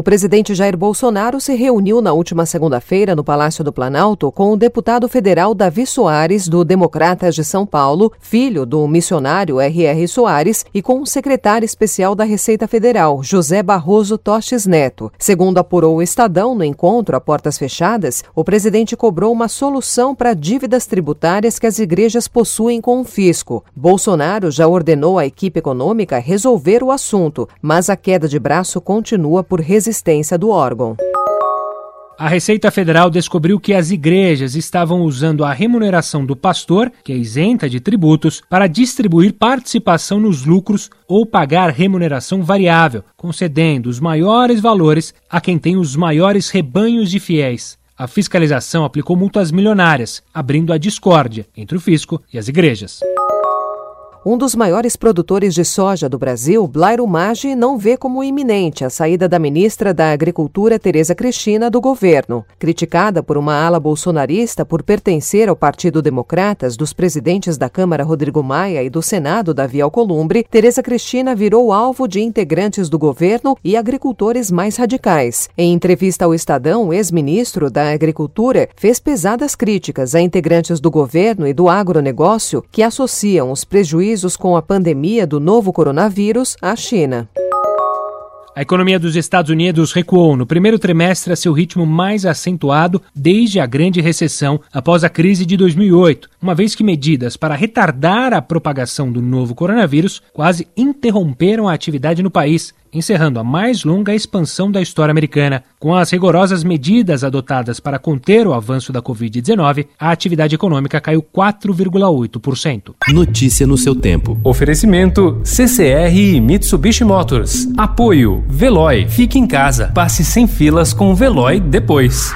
O presidente Jair Bolsonaro se reuniu na última segunda-feira no Palácio do Planalto com o deputado federal Davi Soares, do Democratas de São Paulo, filho do missionário R.R. Soares, e com o secretário especial da Receita Federal, José Barroso Tostes Neto. Segundo apurou o Estadão, no encontro a portas fechadas, o presidente cobrou uma solução para dívidas tributárias que as igrejas possuem com o fisco. Bolsonaro já ordenou à equipe econômica resolver o assunto, mas a queda de braço continua por resistir existência do órgão. A Receita Federal descobriu que as igrejas estavam usando a remuneração do pastor, que é isenta de tributos, para distribuir participação nos lucros ou pagar remuneração variável, concedendo os maiores valores a quem tem os maiores rebanhos de fiéis. A fiscalização aplicou multas milionárias, abrindo a discórdia entre o fisco e as igrejas. Um dos maiores produtores de soja do Brasil, Blairo Maggi, não vê como iminente a saída da ministra da Agricultura, Tereza Cristina, do governo. Criticada por uma ala bolsonarista por pertencer ao Partido Democratas dos presidentes da Câmara Rodrigo Maia e do Senado Davi Alcolumbre, Tereza Cristina virou alvo de integrantes do governo e agricultores mais radicais. Em entrevista ao Estadão, o ex-ministro da Agricultura fez pesadas críticas a integrantes do governo e do agronegócio que associam os prejuízos prejuízos com a pandemia do novo coronavírus à China. A economia dos Estados Unidos recuou no primeiro trimestre a seu ritmo mais acentuado desde a grande recessão após a crise de 2008, uma vez que medidas para retardar a propagação do novo coronavírus quase interromperam a atividade no país, encerrando a mais longa expansão da história americana. Com as rigorosas medidas adotadas para conter o avanço da Covid-19, a atividade econômica caiu 4,8%. Notícia no seu tempo. Oferecimento CCR e Mitsubishi Motors. Apoio Veloy. Fique em casa. Passe sem filas com o Veloy depois.